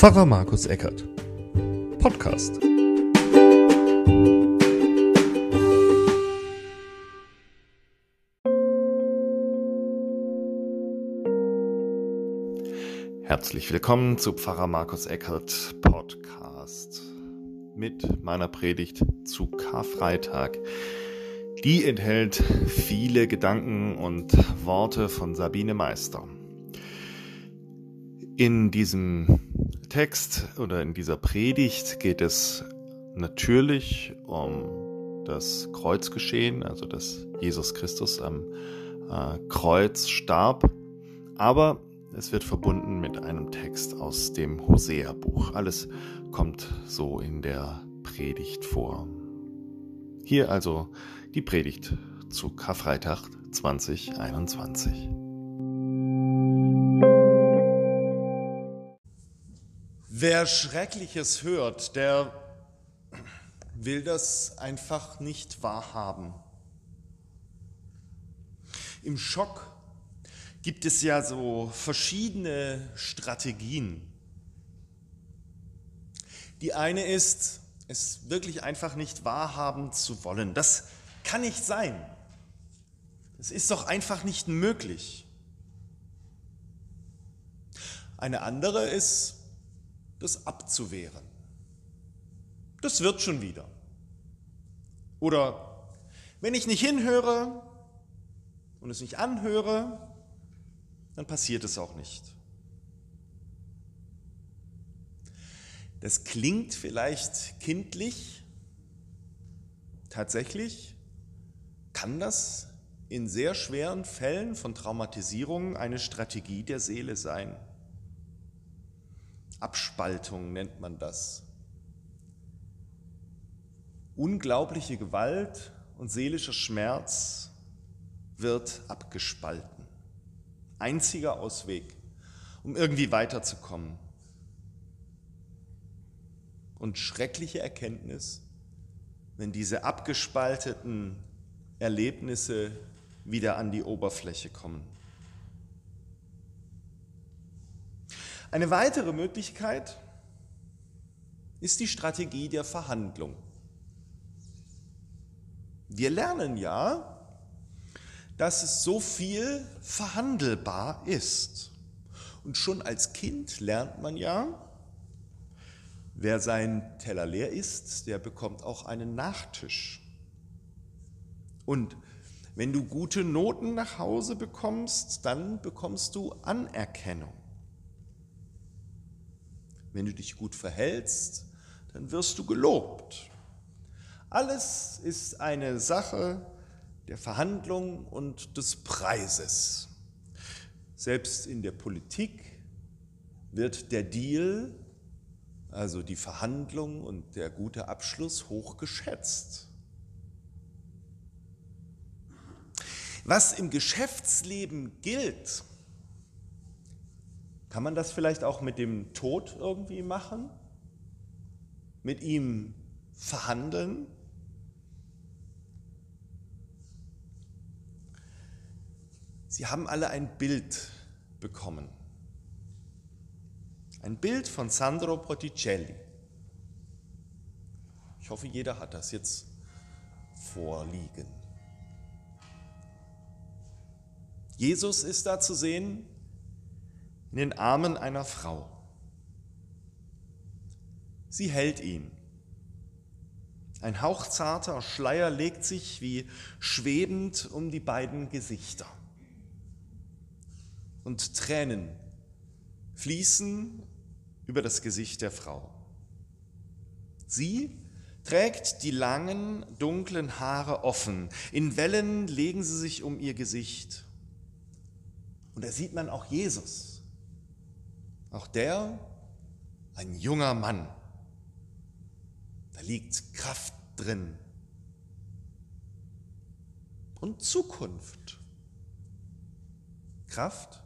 Pfarrer Markus Eckert. Podcast. Herzlich willkommen zu Pfarrer Markus Eckert Podcast mit meiner Predigt zu Karfreitag. Die enthält viele Gedanken und Worte von Sabine Meister. In diesem Text oder in dieser Predigt geht es natürlich um das Kreuzgeschehen, also dass Jesus Christus am äh, Kreuz starb, aber es wird verbunden mit einem Text aus dem Hosea-Buch. Alles kommt so in der Predigt vor. Hier also die Predigt zu Karfreitag 2021. Wer Schreckliches hört, der will das einfach nicht wahrhaben. Im Schock gibt es ja so verschiedene Strategien. Die eine ist, es wirklich einfach nicht wahrhaben zu wollen. Das kann nicht sein. Das ist doch einfach nicht möglich. Eine andere ist, das abzuwehren. Das wird schon wieder. Oder wenn ich nicht hinhöre und es nicht anhöre, dann passiert es auch nicht. Das klingt vielleicht kindlich. Tatsächlich kann das in sehr schweren Fällen von Traumatisierung eine Strategie der Seele sein. Abspaltung nennt man das. Unglaubliche Gewalt und seelischer Schmerz wird abgespalten. Einziger Ausweg, um irgendwie weiterzukommen. Und schreckliche Erkenntnis, wenn diese abgespalteten Erlebnisse wieder an die Oberfläche kommen. Eine weitere Möglichkeit ist die Strategie der Verhandlung. Wir lernen ja, dass es so viel verhandelbar ist. Und schon als Kind lernt man ja, wer sein Teller leer isst, der bekommt auch einen Nachtisch. Und wenn du gute Noten nach Hause bekommst, dann bekommst du Anerkennung. Wenn du dich gut verhältst, dann wirst du gelobt. Alles ist eine Sache der Verhandlung und des Preises. Selbst in der Politik wird der Deal, also die Verhandlung und der gute Abschluss hoch geschätzt. Was im Geschäftsleben gilt, kann man das vielleicht auch mit dem Tod irgendwie machen? Mit ihm verhandeln? Sie haben alle ein Bild bekommen. Ein Bild von Sandro Botticelli. Ich hoffe, jeder hat das jetzt vorliegen. Jesus ist da zu sehen in den Armen einer Frau. Sie hält ihn. Ein hauchzarter Schleier legt sich wie schwebend um die beiden Gesichter. Und Tränen fließen über das Gesicht der Frau. Sie trägt die langen, dunklen Haare offen. In Wellen legen sie sich um ihr Gesicht. Und da sieht man auch Jesus auch der, ein junger Mann. Da liegt Kraft drin. Und Zukunft. Kraft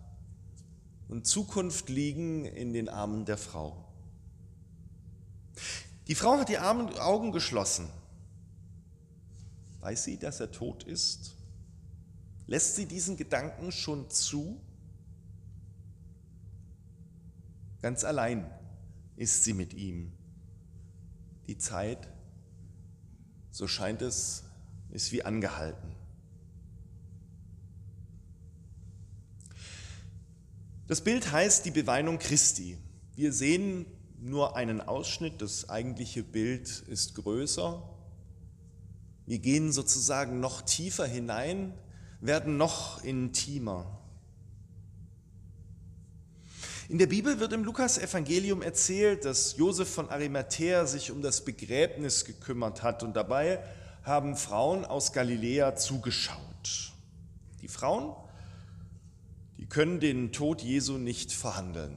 und Zukunft liegen in den Armen der Frau. Die Frau hat die Augen geschlossen. Weiß sie, dass er tot ist? Lässt sie diesen Gedanken schon zu? Ganz allein ist sie mit ihm. Die Zeit, so scheint es, ist wie angehalten. Das Bild heißt die Beweinung Christi. Wir sehen nur einen Ausschnitt, das eigentliche Bild ist größer. Wir gehen sozusagen noch tiefer hinein, werden noch intimer. In der Bibel wird im Lukas-Evangelium erzählt, dass Josef von Arimathea sich um das Begräbnis gekümmert hat und dabei haben Frauen aus Galiläa zugeschaut. Die Frauen, die können den Tod Jesu nicht verhandeln.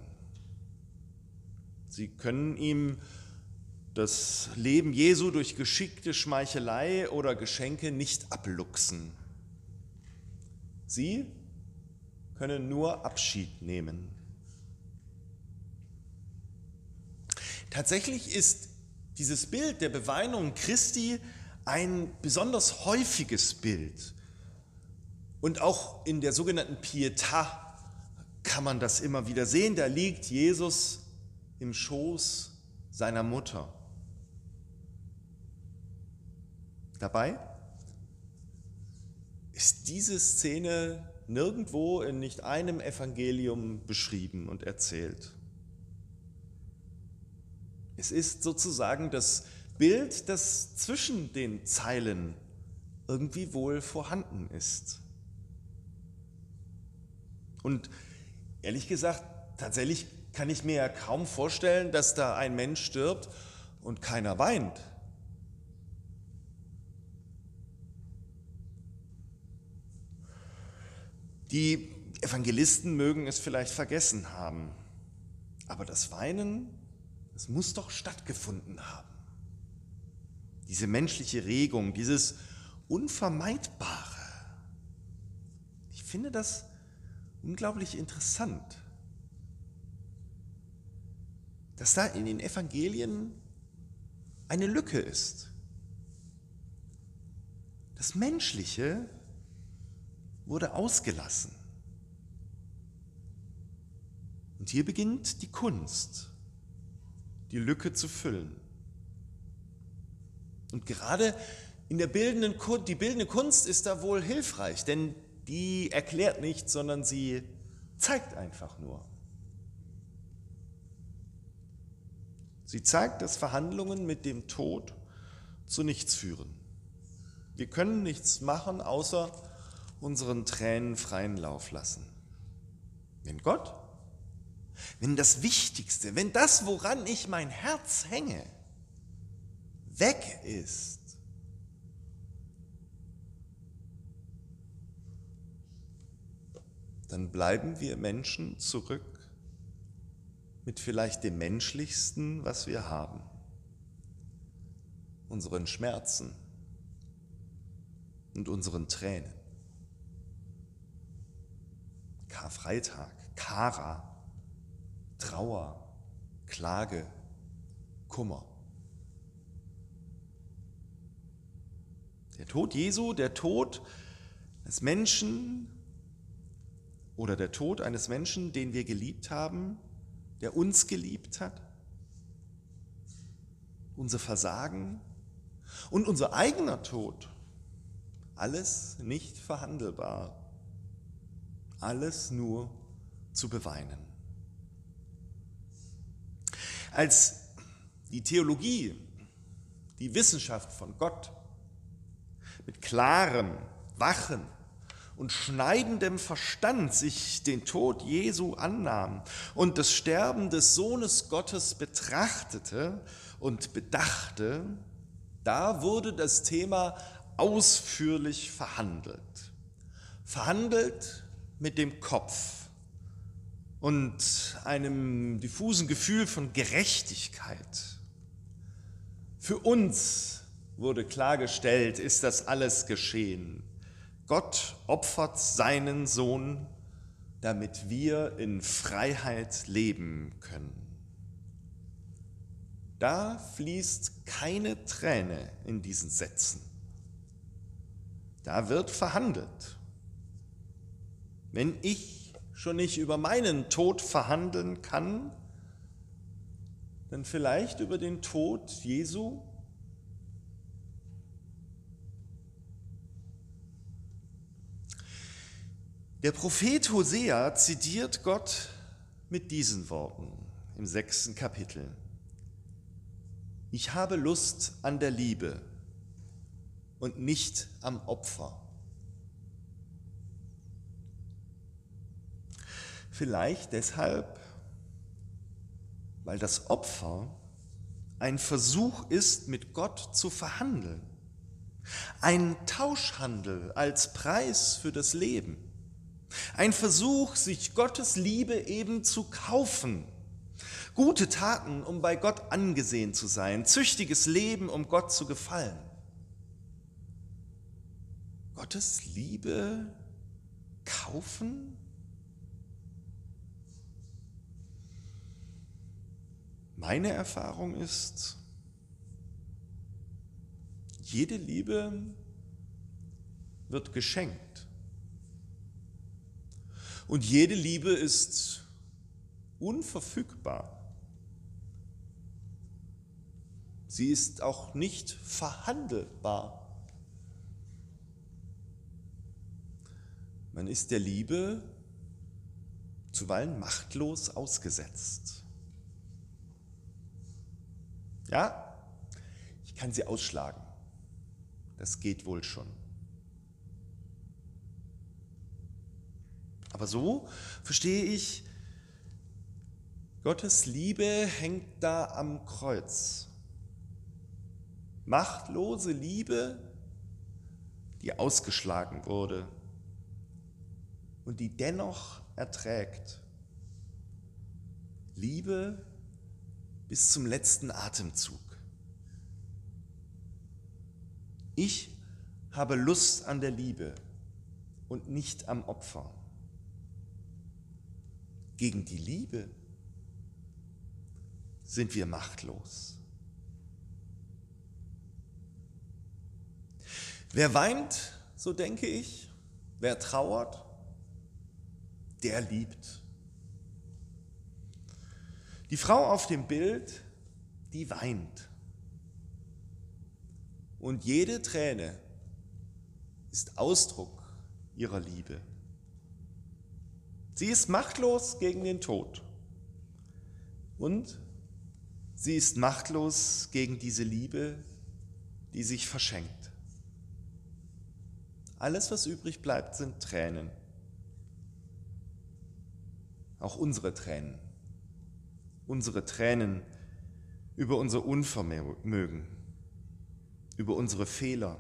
Sie können ihm das Leben Jesu durch geschickte Schmeichelei oder Geschenke nicht abluchsen. Sie können nur Abschied nehmen. Tatsächlich ist dieses Bild der Beweinung Christi ein besonders häufiges Bild. Und auch in der sogenannten Pietà kann man das immer wieder sehen. Da liegt Jesus im Schoß seiner Mutter. Dabei ist diese Szene nirgendwo in nicht einem Evangelium beschrieben und erzählt. Es ist sozusagen das Bild, das zwischen den Zeilen irgendwie wohl vorhanden ist. Und ehrlich gesagt, tatsächlich kann ich mir ja kaum vorstellen, dass da ein Mensch stirbt und keiner weint. Die Evangelisten mögen es vielleicht vergessen haben, aber das Weinen es muss doch stattgefunden haben. Diese menschliche Regung, dieses Unvermeidbare. Ich finde das unglaublich interessant, dass da in den Evangelien eine Lücke ist. Das Menschliche wurde ausgelassen. Und hier beginnt die Kunst die Lücke zu füllen. Und gerade in der bildenden Kunst, die bildende Kunst ist da wohl hilfreich, denn die erklärt nichts, sondern sie zeigt einfach nur. Sie zeigt, dass Verhandlungen mit dem Tod zu nichts führen. Wir können nichts machen, außer unseren Tränen freien Lauf lassen. Wenn Gott wenn das Wichtigste, wenn das, woran ich mein Herz hänge, weg ist, dann bleiben wir Menschen zurück mit vielleicht dem Menschlichsten, was wir haben, unseren Schmerzen und unseren Tränen. Karfreitag, Kara, Trauer, Klage, Kummer. Der Tod Jesu, der Tod des Menschen oder der Tod eines Menschen, den wir geliebt haben, der uns geliebt hat, unser Versagen und unser eigener Tod, alles nicht verhandelbar, alles nur zu beweinen als die Theologie, die Wissenschaft von Gott mit klarem, wachen und schneidendem Verstand sich den Tod Jesu annahm und das Sterben des Sohnes Gottes betrachtete und bedachte, da wurde das Thema ausführlich verhandelt. Verhandelt mit dem Kopf und einem diffusen Gefühl von Gerechtigkeit. Für uns wurde klargestellt, ist das alles geschehen. Gott opfert seinen Sohn, damit wir in Freiheit leben können. Da fließt keine Träne in diesen Sätzen. Da wird verhandelt. Wenn ich schon nicht über meinen Tod verhandeln kann, dann vielleicht über den Tod Jesu? Der Prophet Hosea zitiert Gott mit diesen Worten im sechsten Kapitel. Ich habe Lust an der Liebe und nicht am Opfer. Vielleicht deshalb, weil das Opfer ein Versuch ist, mit Gott zu verhandeln. Ein Tauschhandel als Preis für das Leben. Ein Versuch, sich Gottes Liebe eben zu kaufen. Gute Taten, um bei Gott angesehen zu sein. Züchtiges Leben, um Gott zu gefallen. Gottes Liebe kaufen? Meine Erfahrung ist, jede Liebe wird geschenkt. Und jede Liebe ist unverfügbar. Sie ist auch nicht verhandelbar. Man ist der Liebe zuweilen machtlos ausgesetzt. Ja, ich kann sie ausschlagen. Das geht wohl schon. Aber so verstehe ich, Gottes Liebe hängt da am Kreuz. Machtlose Liebe, die ausgeschlagen wurde und die dennoch erträgt. Liebe bis zum letzten Atemzug. Ich habe Lust an der Liebe und nicht am Opfer. Gegen die Liebe sind wir machtlos. Wer weint, so denke ich, wer trauert, der liebt. Die Frau auf dem Bild, die weint. Und jede Träne ist Ausdruck ihrer Liebe. Sie ist machtlos gegen den Tod. Und sie ist machtlos gegen diese Liebe, die sich verschenkt. Alles, was übrig bleibt, sind Tränen. Auch unsere Tränen. Unsere Tränen über unser Unvermögen, über unsere Fehler,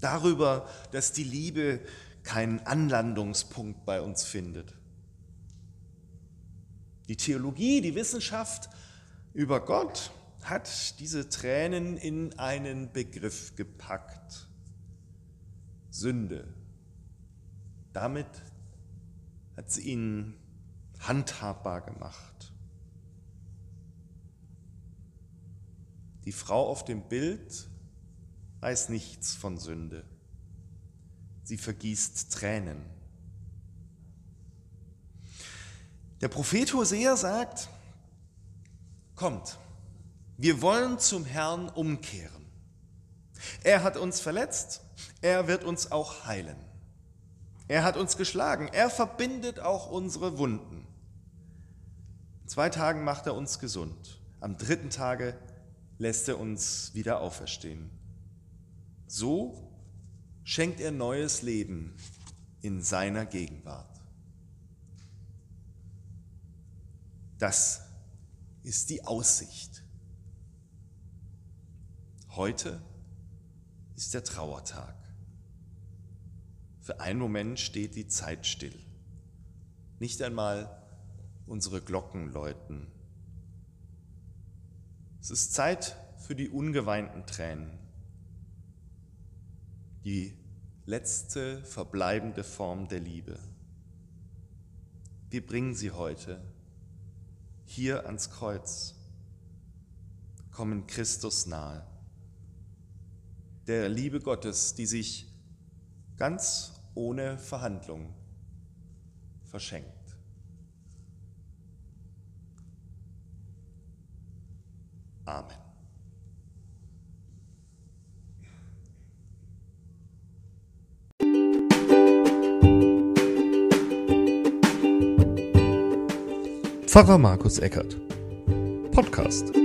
darüber, dass die Liebe keinen Anlandungspunkt bei uns findet. Die Theologie, die Wissenschaft über Gott hat diese Tränen in einen Begriff gepackt. Sünde. Damit hat sie ihn handhabbar gemacht. Die Frau auf dem Bild weiß nichts von Sünde sie vergießt Tränen. Der Prophet Hosea sagt, kommt, wir wollen zum Herrn umkehren. Er hat uns verletzt, er wird uns auch heilen. Er hat uns geschlagen, er verbindet auch unsere Wunden. In zwei Tagen macht er uns gesund, am dritten Tage lässt er uns wieder auferstehen. So schenkt er neues Leben in seiner Gegenwart. Das ist die Aussicht. Heute ist der Trauertag. Für einen Moment steht die Zeit still. Nicht einmal unsere Glocken läuten. Es ist Zeit für die ungeweinten Tränen die letzte verbleibende Form der Liebe. Wir bringen sie heute hier ans Kreuz, kommen Christus nahe. Der Liebe Gottes, die sich ganz ohne Verhandlung verschenkt. Amen. Pfarrer Markus Eckert. Podcast.